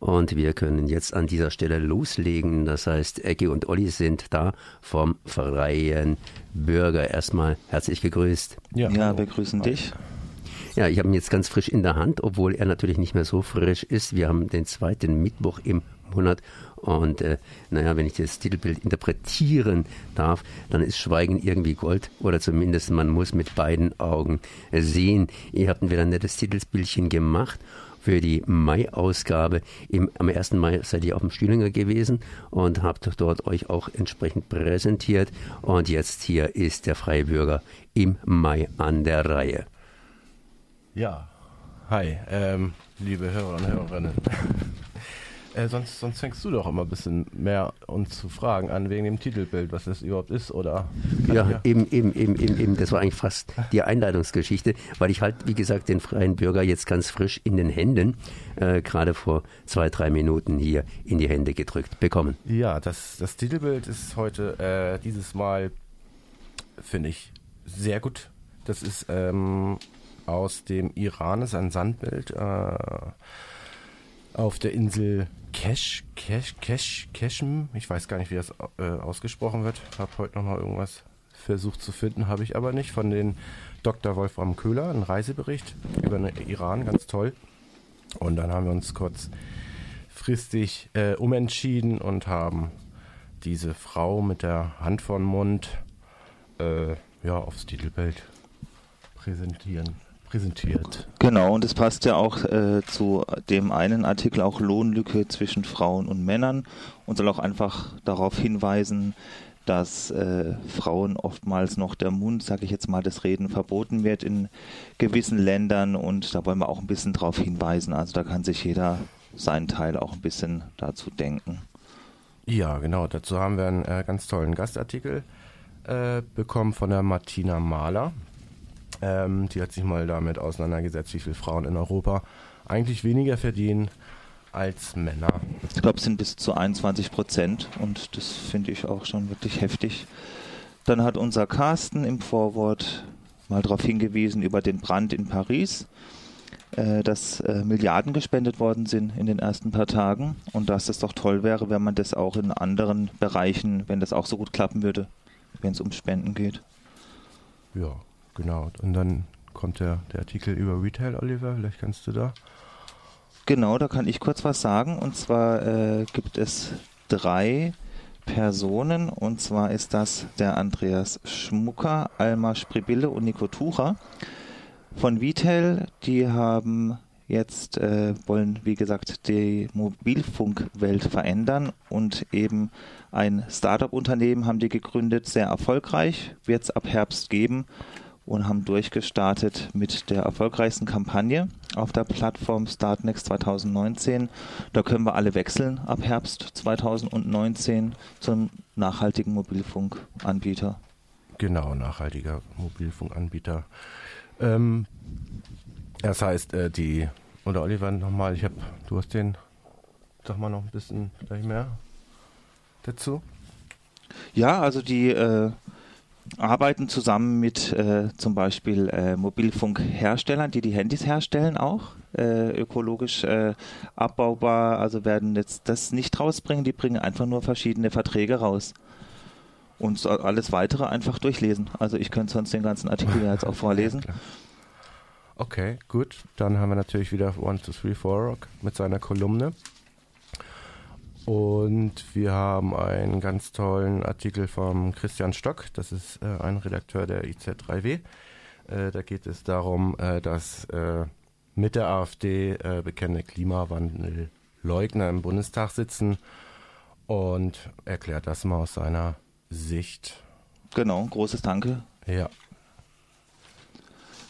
Und wir können jetzt an dieser Stelle loslegen. Das heißt, Ecki und Olli sind da vom Freien Bürger. Erstmal herzlich gegrüßt. Ja, ja wir grüßen dich. Ja, ich habe ihn jetzt ganz frisch in der Hand, obwohl er natürlich nicht mehr so frisch ist. Wir haben den zweiten Mittwoch im Monat und äh, naja, wenn ich das Titelbild interpretieren darf, dann ist Schweigen irgendwie Gold oder zumindest man muss mit beiden Augen sehen. Ihr habt wieder ein nettes Titelsbildchen gemacht für die Mai-Ausgabe. Am 1. Mai seid ihr auf dem Stühlinger gewesen und habt dort euch auch entsprechend präsentiert. Und jetzt hier ist der Freie Bürger im Mai an der Reihe. Ja, hi, ähm, liebe Hörer und Hörerinnen. Äh, sonst, sonst fängst du doch immer ein bisschen mehr uns zu fragen an wegen dem Titelbild, was das überhaupt ist, oder? Ja, eben, eben, eben, eben, eben. Das war eigentlich fast die Einleitungsgeschichte, weil ich halt, wie gesagt, den freien Bürger jetzt ganz frisch in den Händen, äh, gerade vor zwei, drei Minuten hier in die Hände gedrückt bekommen. Ja, das, das Titelbild ist heute äh, dieses Mal, finde ich, sehr gut. Das ist ähm, aus dem Iran, ist ein Sandbild äh, auf der Insel Kesh, Kesh, Kesh, Keshm, ich weiß gar nicht, wie das äh, ausgesprochen wird. Habe heute nochmal irgendwas versucht zu finden, habe ich aber nicht. Von den Dr. Wolfram Köhler, ein Reisebericht über den Iran, ganz toll. Und dann haben wir uns kurzfristig äh, umentschieden und haben diese Frau mit der Hand vor den Mund äh, ja, aufs Titelbild präsentieren präsentiert. Genau, und es passt ja auch äh, zu dem einen Artikel auch Lohnlücke zwischen Frauen und Männern und soll auch einfach darauf hinweisen, dass äh, Frauen oftmals noch der Mund, sage ich jetzt mal, das Reden verboten wird in gewissen Ländern und da wollen wir auch ein bisschen darauf hinweisen. Also da kann sich jeder seinen Teil auch ein bisschen dazu denken. Ja, genau. Dazu haben wir einen äh, ganz tollen Gastartikel äh, bekommen von der Martina Mahler. Ähm, die hat sich mal damit auseinandergesetzt, wie viele Frauen in Europa eigentlich weniger verdienen als Männer. Ich glaube, es sind bis zu 21 Prozent und das finde ich auch schon wirklich heftig. Dann hat unser Carsten im Vorwort mal darauf hingewiesen über den Brand in Paris, äh, dass äh, Milliarden gespendet worden sind in den ersten paar Tagen und dass es doch toll wäre, wenn man das auch in anderen Bereichen, wenn das auch so gut klappen würde, wenn es um Spenden geht. Ja, Genau, und dann kommt der, der Artikel über Retail, Oliver, vielleicht kannst du da. Genau, da kann ich kurz was sagen. Und zwar äh, gibt es drei Personen. Und zwar ist das der Andreas Schmucker, Alma Spribille und Nico Tucher von Vitel. Die haben jetzt, äh, wollen wie gesagt die Mobilfunkwelt verändern und eben ein Startup-Unternehmen haben die gegründet, sehr erfolgreich, wird es ab Herbst geben und haben durchgestartet mit der erfolgreichsten Kampagne auf der Plattform Startnext 2019. Da können wir alle wechseln ab Herbst 2019 zum nachhaltigen Mobilfunkanbieter. Genau, nachhaltiger Mobilfunkanbieter. Ähm, das heißt, äh, die, oder Oliver nochmal, ich habe, du hast den, sag mal noch ein bisschen vielleicht mehr dazu. Ja, also die äh, arbeiten zusammen mit äh, zum Beispiel äh, Mobilfunkherstellern, die die Handys herstellen auch, äh, ökologisch äh, abbaubar, also werden jetzt das nicht rausbringen, die bringen einfach nur verschiedene Verträge raus. Und alles weitere einfach durchlesen. Also ich könnte sonst den ganzen Artikel jetzt auch vorlesen. Ja, okay, gut. Dann haben wir natürlich wieder One, Two, Three, Four Rock mit seiner Kolumne. Und wir haben einen ganz tollen Artikel vom Christian Stock, das ist äh, ein Redakteur der IZ3W. Äh, da geht es darum, äh, dass äh, mit der AfD äh, bekannte Klimawandelleugner im Bundestag sitzen und erklärt das mal aus seiner Sicht. Genau, großes Danke. Ja.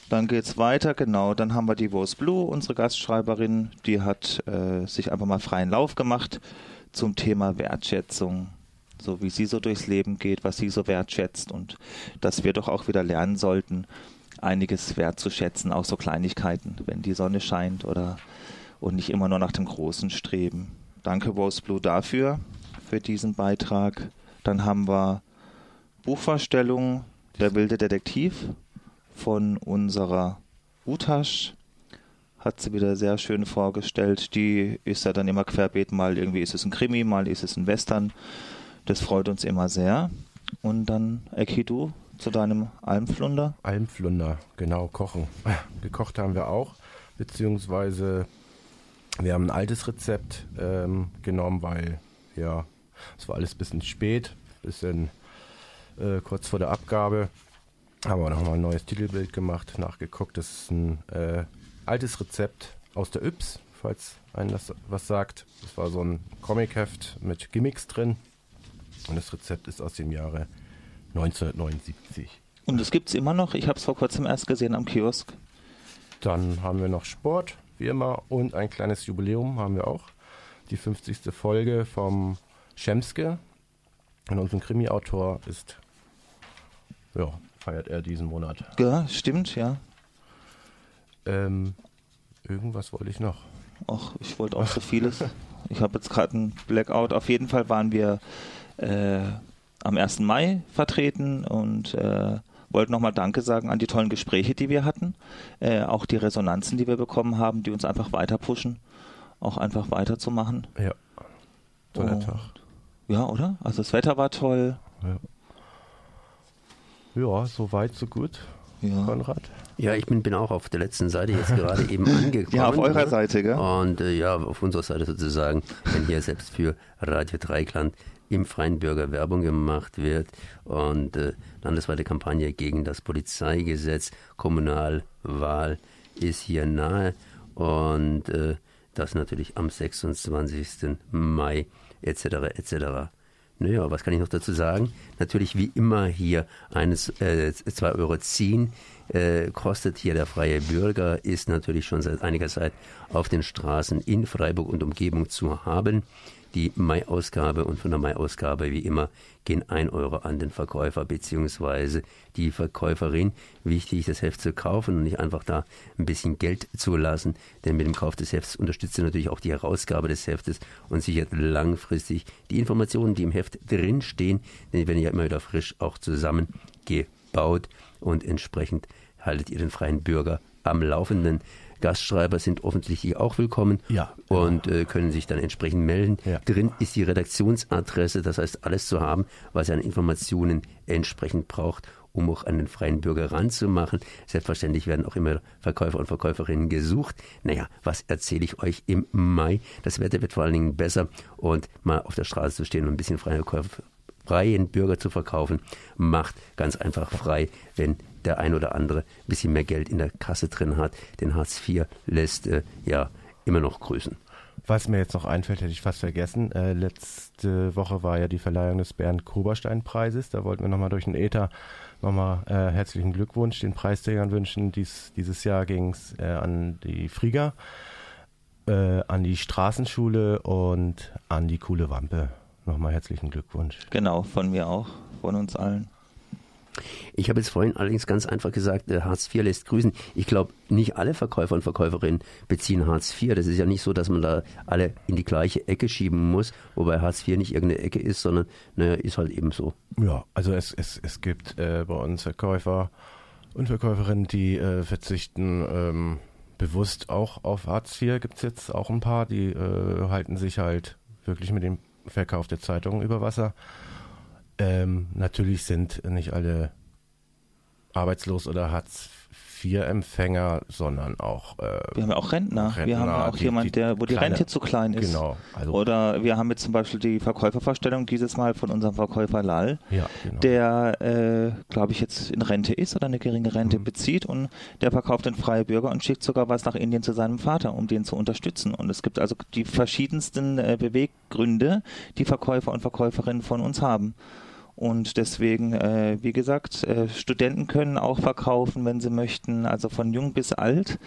Dann geht es weiter, genau. Dann haben wir die Rose Blue, unsere Gastschreiberin, die hat äh, sich einfach mal freien Lauf gemacht zum Thema Wertschätzung, so wie sie so durchs Leben geht, was sie so wertschätzt und dass wir doch auch wieder lernen sollten, einiges wertzuschätzen, auch so Kleinigkeiten, wenn die Sonne scheint oder und nicht immer nur nach dem Großen streben. Danke Rose Blue dafür, für diesen Beitrag. Dann haben wir hat sie wieder sehr schön vorgestellt. Die ist ja dann immer querbeet, mal irgendwie ist es ein Krimi, mal ist es ein Western. Das freut uns immer sehr. Und dann, Eki, du zu deinem Almflunder? Almflunder, genau, kochen. Gekocht haben wir auch, beziehungsweise wir haben ein altes Rezept ähm, genommen, weil ja, es war alles ein bisschen spät, bisschen äh, kurz vor der Abgabe. Haben wir nochmal ein neues Titelbild gemacht, nachgeguckt. Das ist ein äh, altes Rezept aus der Yps, falls einen das was sagt. Das war so ein Comicheft mit Gimmicks drin. Und das Rezept ist aus dem Jahre 1979. Und es gibt es immer noch. Ich habe es vor kurzem erst gesehen am Kiosk. Dann haben wir noch Sport, wie immer, und ein kleines Jubiläum haben wir auch. Die 50. Folge vom Schemske. Und unser Krimi-Autor ist, ja, feiert er diesen Monat. Ja, stimmt, ja. Ähm, irgendwas wollte ich noch. Ach, ich wollte auch so vieles. Ich habe jetzt gerade einen Blackout. Auf jeden Fall waren wir äh, am 1. Mai vertreten und äh, wollten nochmal Danke sagen an die tollen Gespräche, die wir hatten. Äh, auch die Resonanzen, die wir bekommen haben, die uns einfach weiter pushen, auch einfach weiterzumachen. Ja. Toller Oh. Tag. Ja, oder? Also das Wetter war toll. Ja, so weit, so gut, Ja, Konrad. Ja, ich bin, bin auch auf der letzten Seite jetzt gerade eben angekommen. ja auf eurer ne? Seite, gell? Und äh, ja, auf unserer Seite sozusagen, wenn hier selbst für Radio Dreikland im Freien Bürger Werbung gemacht wird und äh, landesweite Kampagne gegen das Polizeigesetz, Kommunalwahl ist hier nahe und äh, das natürlich am 26. Mai etc. etc. Naja, was kann ich noch dazu sagen? Natürlich wie immer hier eines, äh, 2 Euro ziehen äh, kostet hier der freie Bürger, ist natürlich schon seit einiger Zeit auf den Straßen in Freiburg und Umgebung zu haben. Die Mai-Ausgabe und von der Mai-Ausgabe wie immer gehen 1 Euro an den Verkäufer beziehungsweise die Verkäuferin. Wichtig, das Heft zu kaufen und nicht einfach da ein bisschen Geld zu lassen, denn mit dem Kauf des Hefts unterstützt ihr natürlich auch die Herausgabe des Heftes und sichert langfristig die Informationen, die im Heft drinstehen, denn die werden ja immer wieder frisch auch zusammengebaut und entsprechend haltet ihr den freien Bürger am Laufenden. Gastschreiber sind offensichtlich auch willkommen Ja. und äh, können sich dann entsprechend melden. Ja. Drin ist die Redaktionsadresse, das heißt alles zu haben, was ihr an Informationen entsprechend braucht, um auch an den freien Bürger ranzumachen. Selbstverständlich werden auch immer Verkäufer und Verkäuferinnen gesucht. Naja, was erzähle ich euch im Mai? Das Wetter wird vor allen Dingen besser und mal auf der Straße zu stehen und ein bisschen freie Käufer freien Bürger zu verkaufen, macht ganz einfach frei, wenn der ein oder andere ein bisschen mehr Geld in der Kasse drin hat. Den Hartz IV lässt äh, ja immer noch grüßen. Was mir jetzt noch einfällt, hätte ich fast vergessen. Äh, letzte Woche war ja die Verleihung des Bernd-Koberstein-Preises. Da wollten wir nochmal durch den Äther nochmal äh, herzlichen Glückwunsch den Preisträgern wünschen. Dies, dieses Jahr ging es äh, an die Frieger, äh, an die Straßenschule und an die Coole Wampe. Nochmal herzlichen Glückwunsch. Genau, von mir auch, von uns allen. Ich habe jetzt vorhin allerdings ganz einfach gesagt, äh, Hartz IV lässt grüßen. Ich glaube, nicht alle Verkäufer und Verkäuferinnen beziehen Hartz IV. Das ist ja nicht so, dass man da alle in die gleiche Ecke schieben muss, wobei Hartz IV nicht irgendeine Ecke ist, sondern naja, ist halt eben so. Ja, also es, es, es gibt äh, bei uns Verkäufer und Verkäuferinnen, die äh, verzichten ähm, bewusst auch auf Hartz IV. Gibt es jetzt auch ein paar, die äh, halten sich halt wirklich mit dem Verkauf der Zeitungen über Wasser. Ähm, natürlich sind nicht alle arbeitslos oder Hartz IV-Empfänger, sondern auch äh, Wir haben ja auch Rentner. wir haben ja Rentner, auch die- jemand, die der, wo die kleine- Rente zu klein ist. genau. Also Oder wir haben jetzt zum Beispiel die Verkäufervorstellung dieses Mal von unserem Verkäufer Lal, ja, genau. der, äh, glaube ich, jetzt in Rente ist oder eine geringe Rente Mhm. bezieht und der verkauft den freie Bürger und schickt sogar was nach Indien zu seinem Vater, um den zu unterstützen. Und es gibt also die verschiedensten äh, Beweggründe, die Verkäufer und Verkäuferinnen von uns haben. Und deswegen, äh, wie gesagt, äh, Studenten können auch verkaufen, wenn sie möchten, also von jung bis alt,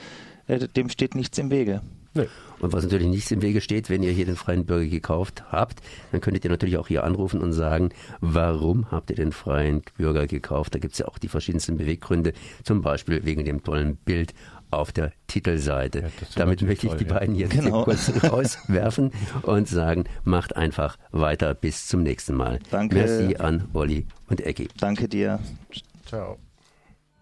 äh, dem steht nichts im Wege. Nee. Und was natürlich nichts im Wege steht, wenn ihr hier den freien Bürger gekauft habt, dann könntet ihr natürlich auch hier anrufen und sagen, warum habt ihr den freien Bürger gekauft? Da gibt es ja auch die verschiedensten Beweggründe, zum Beispiel wegen dem tollen Bild auf der Titelseite. Ja, Damit möchte ich toll, die ja. beiden jetzt Genau. kurz rauswerfen und sagen, macht einfach weiter bis zum nächsten Mal. Danke. Merci an Olli und Ecki. Danke dir. Ciao.